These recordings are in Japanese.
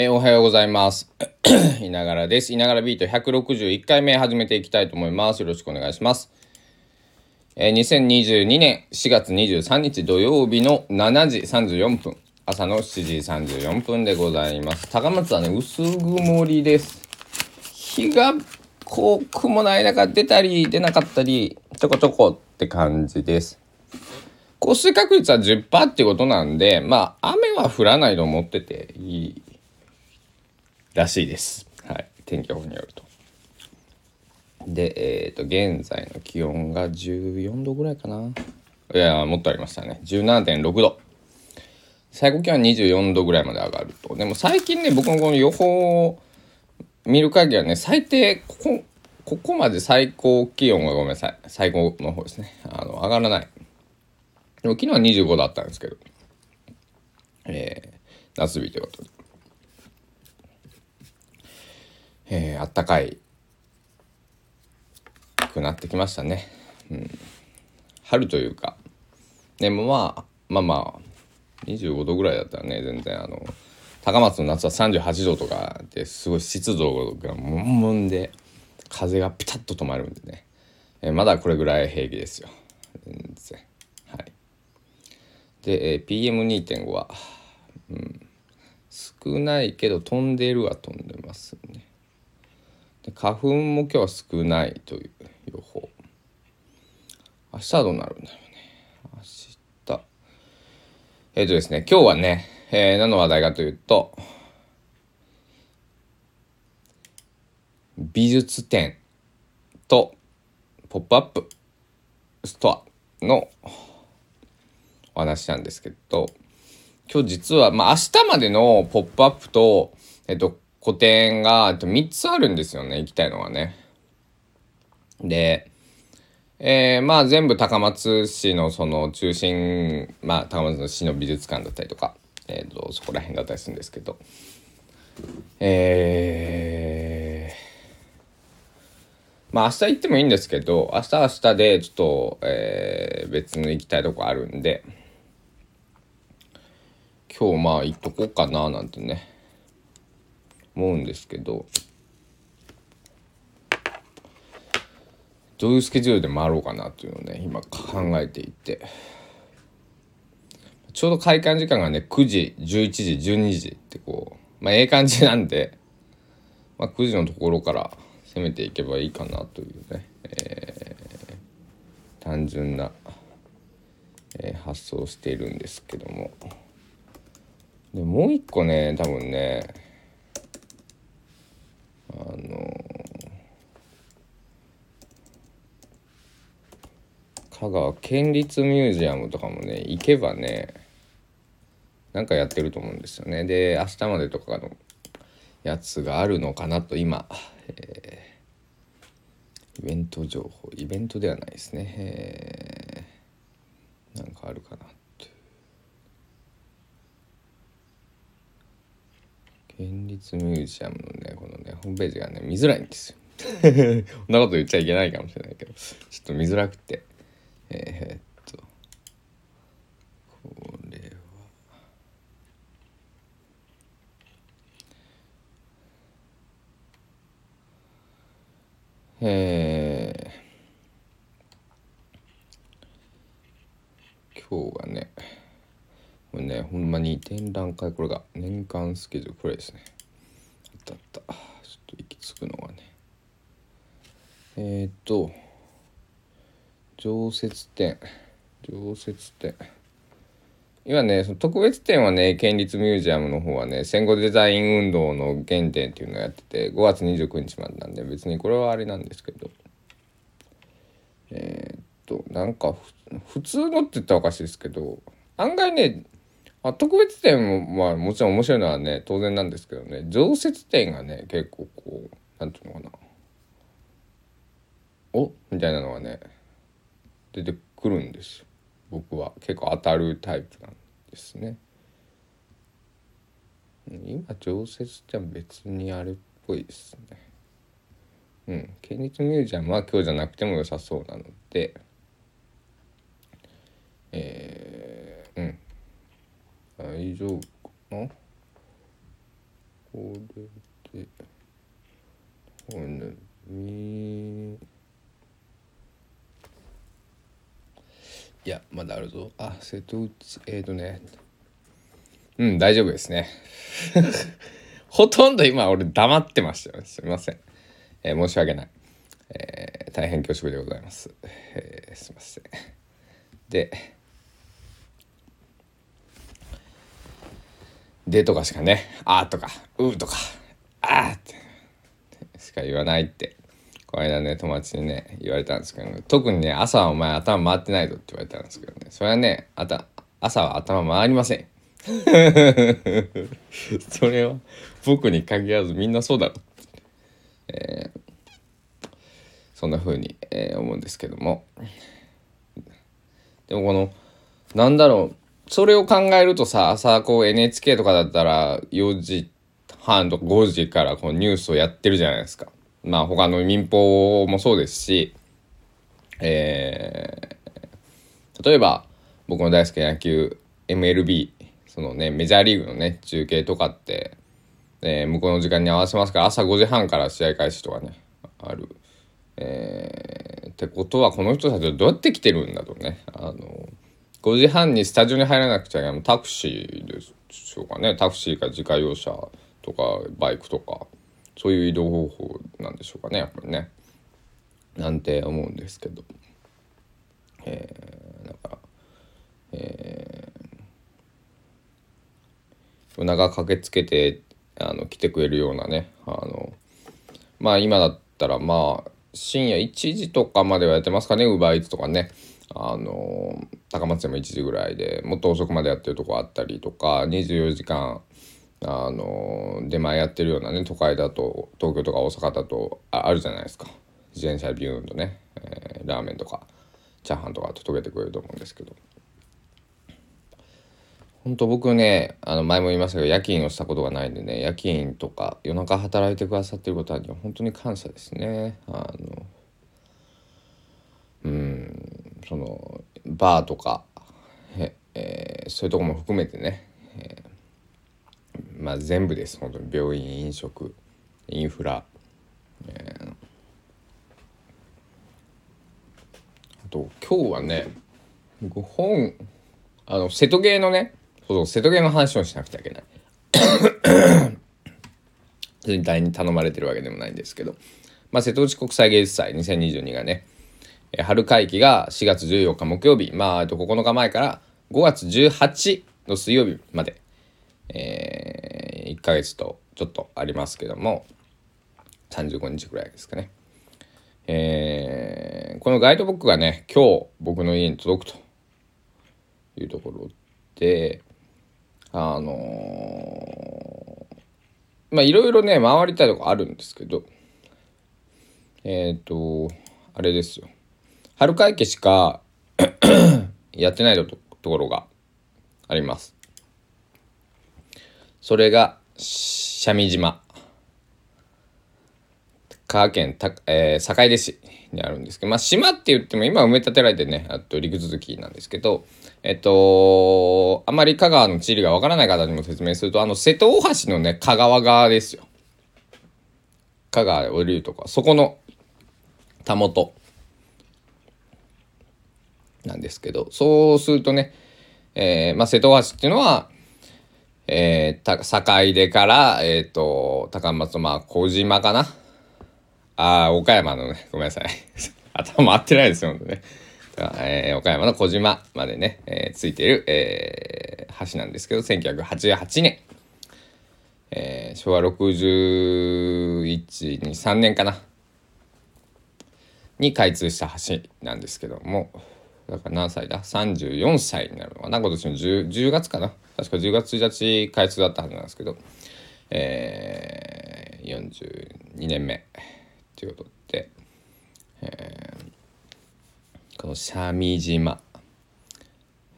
えー、おはようございます。いながらです。いながらビート161回目始めていきたいと思います。よろしくお願いします。えー、2022年4月23日土曜日の7時34分。朝の7時34分でございます。高松はね、薄曇りです。日がこう、雲の間が出たり出なかったり、ちょこちょこって感じです。降水確率は10%ってことなんで、まあ、雨は降らないと思ってていいらしいです。はい。天気予報によると。で、えっ、ー、と、現在の気温が14度ぐらいかな。いや、もっとありましたね。17.6度。最高気温は24度ぐらいまで上がると。でも最近ね、僕のこの予報を見る限りはね、最低、ここ、ここまで最高気温がごめんなさい。最高の方ですね。あの、上がらない。でも昨日は25だったんですけど。えー、夏日ということで。えー、あったかいくなってきましたね。うん、春というか。でもまあまあまあ25度ぐらいだったらね全然。あの高松の夏は38度とかですごい湿度がムンムンで風がピタッと止まるんでね、えー、まだこれぐらい平気ですよ。全然。はい。で、えー、PM2.5 は、うん、少ないけど飛んでるは飛んでますね。花粉も今日は少ないという予報。明日はどうなるんだろうね。明日。えっ、ー、とですね今日はね、えー、何の話題かというと美術展とポップアップストアのお話なんですけど今日実はまあ明日までのポップアップとえっと個展が3つあるんですよね、行きたいのがね。で、えー、まあ全部高松市のその中心、まあ高松の市の美術館だったりとか、えっ、ー、と、そこら辺だったりするんですけど、えー、まあ明日行ってもいいんですけど、明日は明日でちょっと、えー、別の行きたいとこあるんで、今日まあ行っとこうかななんてね、思うんですけどどういうスケジュールで回ろうかなっていうのをね今考えていて。ちょうど開館時間がね9時11時12時ってこうまあええ感じなんで、まあ、9時のところから攻めていけばいいかなというね、えー、単純な、えー、発想をしているんですけども。でもう一個ね多分ね香川県立ミュージアムとかもね行けばねなんかやってると思うんですよね。で明日までとかのやつがあるのかなと今、えー、イベント情報。イベントではないですね、えー、なんかあるかな県立ミュージアムのねこのねホームページがね見づらいんですよ。こんなこと言っちゃいけないかもしれないけど。ちょっと見づらくて。えー、っとこれはえー、今日はねこれねほんまに展覧会これが年間スケジュールこれですね。あったあった。ちょっと行き着くのがね。えー、っと常設展常設展今ねその特別展はね県立ミュージアムの方はね戦後デザイン運動の原点っていうのをやってて5月29日までなんで別にこれはあれなんですけど。えー、っとなんか普通のって言ったらおかしいですけど案外ねあ特別展もまあもちろん面白いのはね当然なんですけどね常設展がね結構こう何て言うのかな。お？みたいなのがね出てくるんです。僕は結構当たるタイプなんですね。今常設展別にあれっぽいですね。うん県立ミュージアムは今日じゃなくても良さそうなので。えー、うん。大丈夫かな。これでこれねみいやまだあるぞ。あ瀬戸内えっ、ー、とね。うん大丈夫ですね。ほとんど今俺黙ってましたよ、すみません、えー、申し訳ない、えー、大変恐縮でございます、えー、すみません。ででとかしかね。あーとかうーとかあーってしか言わないって。この間ね友達にね言われたんですけど、ね、特にね朝はお前頭回ってないぞって言われたんですけどね。それはねあた朝は頭回りません。それは僕に限らずみんなそうだろ、えー、そんな風に、えー、思うんですけども。でもこのなんだろうそれを考えるとさ朝こう NHK とかだったら4時半とか5時からこうニュースをやってるじゃないですか。まあ他の民放もそうですし、えー、例えば僕の大好きな野球 MLB そのねメジャーリーグのね中継とかって、えー、向こうの時間に合わせますから朝5時半から試合開始とかねある。えー、ってことはこの人たちはどうやって来てるんだとねあの5時半にスタジオに入らなくちゃいけないタクシーでしょうかねタクシーか自家用車とかバイクとかそういう移動方法なんでしょうかねやっぱりね。なんて思うんですけど。えー、だから、えー、夜中駆けつけてあの来てくれるようなねあのまあ今だったらまあ深夜1時とかまではやってますかねウーバーイーツとかね。あの高松でも1時ぐらいでもっと遅くまでやってるとこあったりとか24時間あの出前やってるようなね都会だと東京とか大阪だとああるじゃないですか。自転車ビューンとね、えー、ラーメンとかチャーハンとか届けてくれると思うんですけど。本当僕ねあの前も言いましたけど夜勤をしたことがないんでね夜勤とか夜中働いてくださってることは本当に感謝ですね。あのうんそのバーとかえ、えー、そういうとこも含めてね、えー、まあ全部です。本当に。病院飲食インフラ、えー、あと今日はね僕本あの瀬戸芸のねそう瀬戸芸の話をしなくちゃいけない。全体に頼まれてるわけでもないんですけど、まあ、瀬戸内国際芸術祭2022がね春会期が4月14日木曜日、まあ、9日前から5月18の水曜日まで、えー、1ヶ月とちょっとありますけども、35日ぐらいですかね。えー、このガイドブックがね、今日僕の家に届くというところで、あのー、まあいろいろね、回りたいとこあるんですけど、えっ、ー、と、あれですよ。春会期しか やってないところがあります。それが、三味島。香川県た、えー、坂出市にあるんですけど、まあ、島って言っても今埋め立てられてね、あと陸続きなんですけど、えっと、あまり香川の地理がわからない方にも説明すると、あの、瀬戸大橋のね、香川側ですよ。香川降りるとか、そこのたもと。なんですけど、そうするとね、えー、まあ、瀬戸大橋っていうのは、えー、坂出から、えっ、ー、と、高松、まあ、小島かな。ああ、岡山のね、ごめんなさい。頭回ってないですよ、ね。えー、岡山の小島までね、えー、ついている、えー、橋なんですけど、1988年、えー、昭和61、2、3年かな、に開通した橋なんですけども、だから何歳だ ?34 歳になるのかな？今年の 10, 10月かな？確か10月1日開通だったはずなんですけど、えー、42年目ということで、えー、この三味島、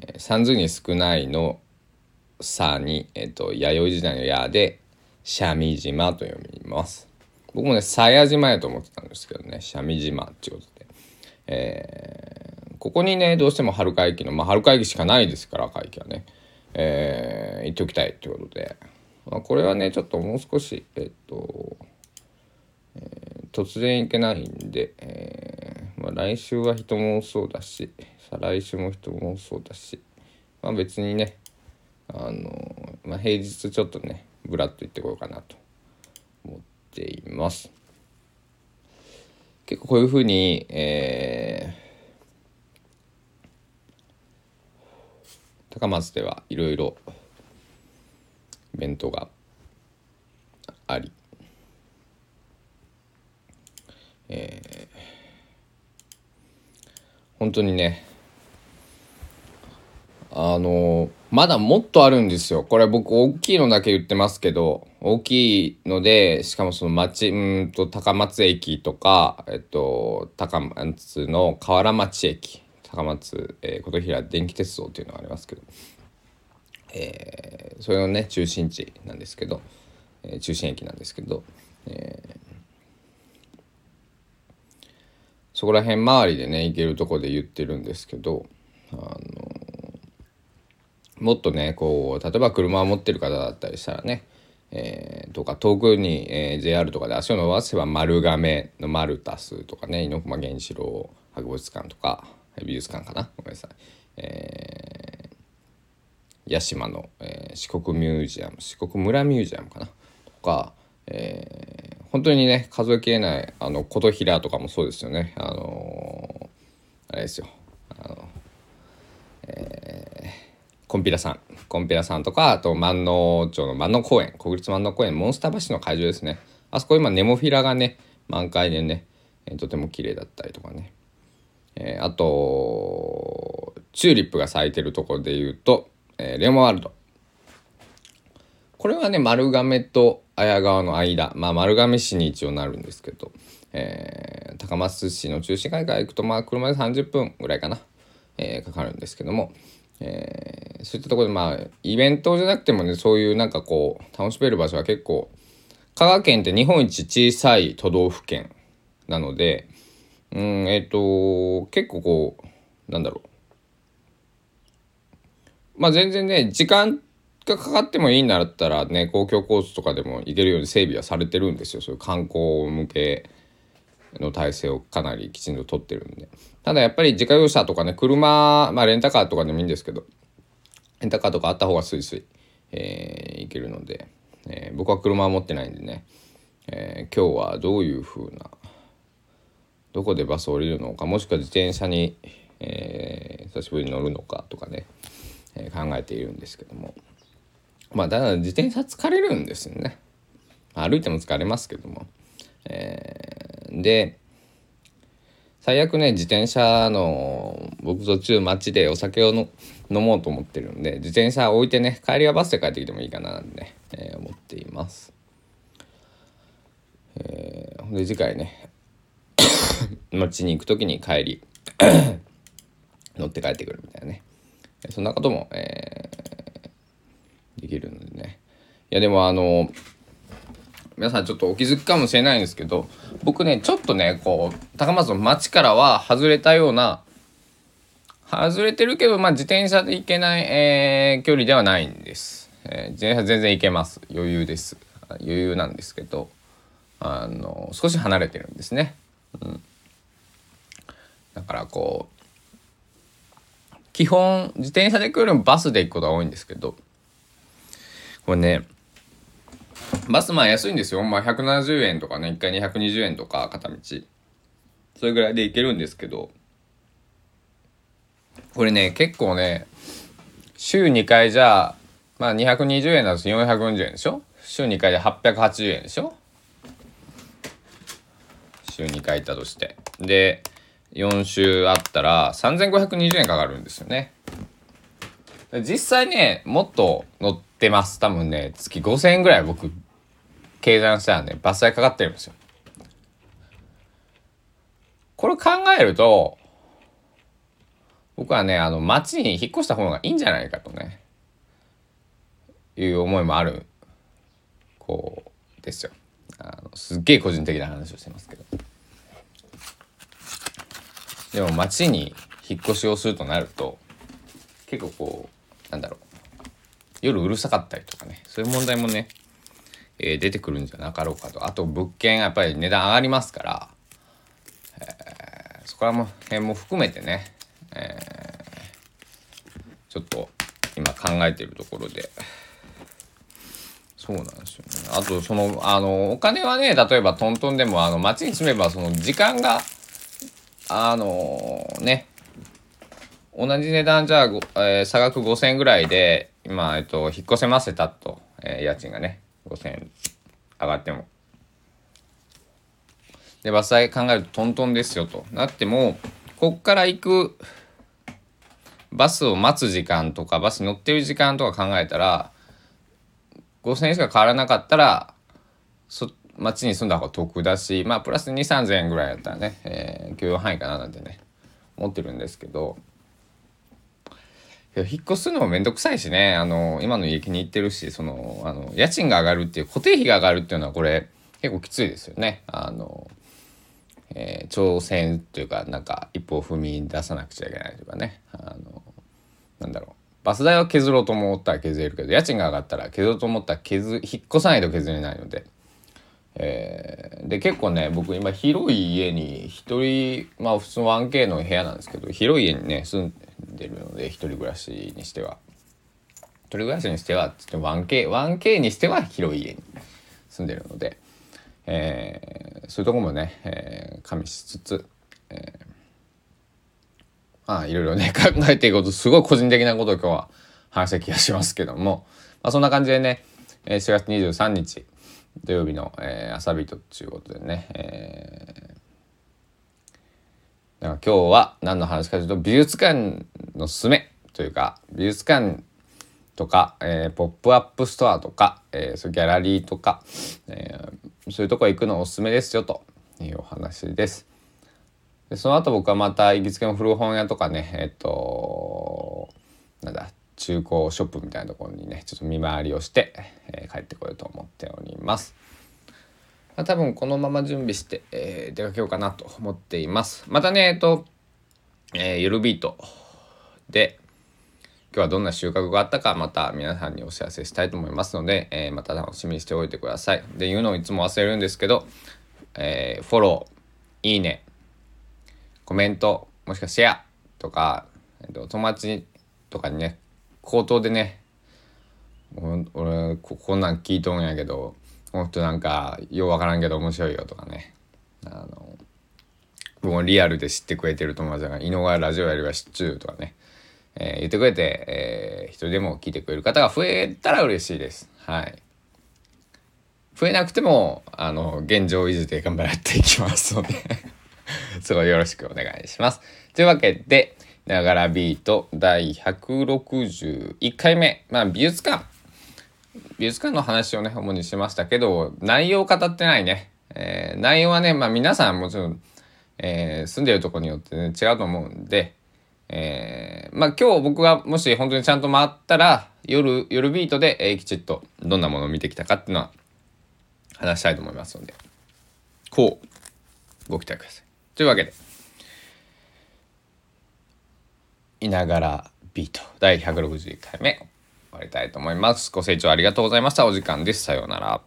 えー、三髄に少ないの「さ」に、えーと、弥生時代の「や」で三味島と読みます。僕もね鞘島やと思ってたんですけどね三味島っていうことで、えーここにねどうしても春会期のまあ春会期しかないですから会期はね。えー、言っておきたいということで。まあ、これはねちょっともう少しえっと、えー、突然いけないんで、えーまあ、来週は人も多そうだし再来週も人も多そうだしまあ別にねあの、まあ、平日ちょっとねぶらっと行ってこようかなと思っています。結構こういうふうにえ高松ではいろいろイベントがありえー、本当にねあのまだもっとあるんですよ。これ僕大きいのだけ言ってますけど、大きいので、しかもその町、うんと高松駅とか、えっと、高松の河原町駅、高松、えー、琴平電気鉄道っていうのがありますけど、えー、それのね、中心地なんですけど、えー、中心駅なんですけど、えー、そこら辺周りでね、行けるとこで言ってるんですけど、あのもっとねこう例えば車を持ってる方だったりしたらね、えー、とか遠くに、えー、JR とかで足を伸ばせば丸亀のマルタスとかね猪熊源四郎博物館とか美術館かな？ごめんなさい、えー、八島の、えー、四国ミュージアム四国村ミュージアムかな？とか、えー、本当にね数えきれないあの琴平とかもそうですよね。あのー、あれですよ。あのえーコンピラさん、コンピラさんとか、あと万能町の万能公園、国立万能公園、モンスター橋の会場ですね。あそこ今ネモフィラがね、満開でね、えとても綺麗だったりとかね。えー、あと、チューリップが咲いてるところで言うと、えー、レモワールド。これはね、丸亀と綾川の間、まあ丸亀市に一応なるんですけど、えー、高松市の中心街から行くと、まあ車で30分ぐらいかな、えー、かかるんですけども、えー、そういったところでまあイベントじゃなくてもねそういうなんかこう楽しめる場所は結構香川県って日本一小さい都道府県なのでうんえっ、と結構こうなんだろうまあ全然ね時間がかかってもいいんだったらね公共交通とかでも行けるように整備はされてるんですよそういう観光向けの体制をかなりきちんと取ってるんで。ただやっぱり自家用車とかね、車、まあレンタカーとかでもいいんですけど、レンタカーとかあった方がスイスイ、えー、行けるので、えー、僕は車は持ってないんでね、えー、今日はどういう風な、どこでバス降りるのか、もしくは自転車に、えー、久しぶりに乗るのかとかね、えー、考えているんですけども。まあ、だから自転車疲れるんですよね。歩いても疲れますけども。えー、で、最悪ね自転車の僕途中街でお酒をの飲もうと思ってるんで自転車置いてね帰りはバスで帰ってきてもいいかななんてね、えー、思っています。えー、で次回ね街に行く時に帰り 乗って帰ってくるみたいなね。そんなことも、えー、できるのでね。いやでもあの皆さんちょっとお気づきかもしれないんですけど僕ねちょっとねこう高松の町からは外れたような外れてるけど、まあ、自転車で行けない、えー、距離ではないんです、えー、自転車全然行けます。余裕です。余裕なんですけどあの少し離れてるんですね、うん、だからこう基本自転車で来るのバスで行くことが多いんですけどこれねバスまあ安いんですよ。まあ170円とかね、1回220円とか片道。それぐらいで行けるんですけど、これね、結構ね、週2回じゃ、まあ220円だと440円でしょ？週2回で880円でしょ？週2回行ったとして。で、4週あったら3520円かかるんですよね。実際ね、もっと乗ってます。多分ね、月5000円ぐらい僕計算したらね、伐採かかってるんですよ。これ考えると、僕はね、あの、町に引っ越した方がいいんじゃないかとね、いう思いもある、こう、ですよ。あのすっげえ個人的な話をしてますけど。でも町に引っ越しをするとなると、結構こう、なんだろう、夜うるさかったりとかね、そういう問題もね、えー、出てくるんじゃなかろうかとあと物件やっぱり値段上がりますから、えー、そこら辺も含めてね、えー、ちょっと今考えてるところで。そうなんですよね。あと、その、あの、お金はね、例えばトントンでも、あの、街に住めば、その、時間が、あのね、同じ値段じゃあ、えー、差額5000円ぐらいで、今、えっと、引っ越せませたと、えー、家賃がね、5000円上がっても。で、伐採考えるとトントンですよと。なっても、こっから行く、バスを待つ時間とか、バス乗ってる時間とか考えたら、5000円しか変わらなかったら、そっ、町に住んだ方が得だし、まあ、プラス2、3000円ぐらいだったらね、えー、許容範囲かななんてね、思ってるんですけど、引っ越すのもめんどくさいしね、あの、今の家気に入ってるし、その、あの、家賃が上がるっていう、固定費が上がるっていうのはこれ、結構きついですよね。あの、えー、挑戦というか、なんか、一歩踏み出さなくちゃいけないというかね、あの、なんだろう。バス代は削ろうと思ったら削れるけど、家賃が上がったら削ろうと思ったら削、引っ越さないと削れないので、えー、で結構ね僕今広い家に一人まあ普通の 1K の部屋なんですけど広い家にね住んでるので一人暮らしにしては。一人暮らしにしてはつって 1K, 1K にしては広い家に住んでるので、えー、そういうとこもね、えー、加味しつつ、えー、まあいろいろね 考えていくことすごい個人的なことを今日は話した気がしますけども、まあ、そんな感じでね4月23日土曜日の、えー、朝人っていうことでね、えー、だから今日は何の話かというと美術館のすすめというか美術館とか、えー、ポップアップストアとか、えー、そうギャラリーとか、えー、そういうとこ行くのおすすめですよというお話です。でその後僕はまた行きつけの古本屋とかねえっとなんだ中古ショップみたいなところにねちょっと見回りをして、えー、帰ってこようと思っております。まあ、多分このまま準備して、えー、出かけようかなと思っています。またねえっと、えー、ゆるビートで今日はどんな収穫があったかまた皆さんにお知らせしたいと思いますので、えー、また楽しみにしておいてください。で言うのをいつも忘れるんですけど、えー、フォローいいねコメントもしくはシェアとか、えー、と友達とかにね口頭でね俺こんなん聞いとんやけどこの人なんかようわからんけど面白いよとかねあの僕もリアルで知ってくれてる友達が「井上ラジオやりは知っちゅう」とかね、えー、言ってくれて、えー、一人でも聞いてくれる方が増えたら嬉しいです。はい。増えなくても、あの、現状維持で頑張っていきますので すごいよろしくお願いします。というわけで、ながらビート第161回目、まあ、美術館。美術館の話をね主にしましたけど内容を語ってないね、えー、内容はね、まあ、皆さんもちろん、えー、住んでるとこによってね違うと思うんで、えー、まあ今日僕がもし本当にちゃんと回ったら夜夜ビートで、えー、きちっとどんなものを見てきたかっていうのは話したいと思いますのでこうご期待ください。というわけで。いながらビート第161回目終わりたいと思います。ご清聴ありがとうございました。お時間です。さようなら。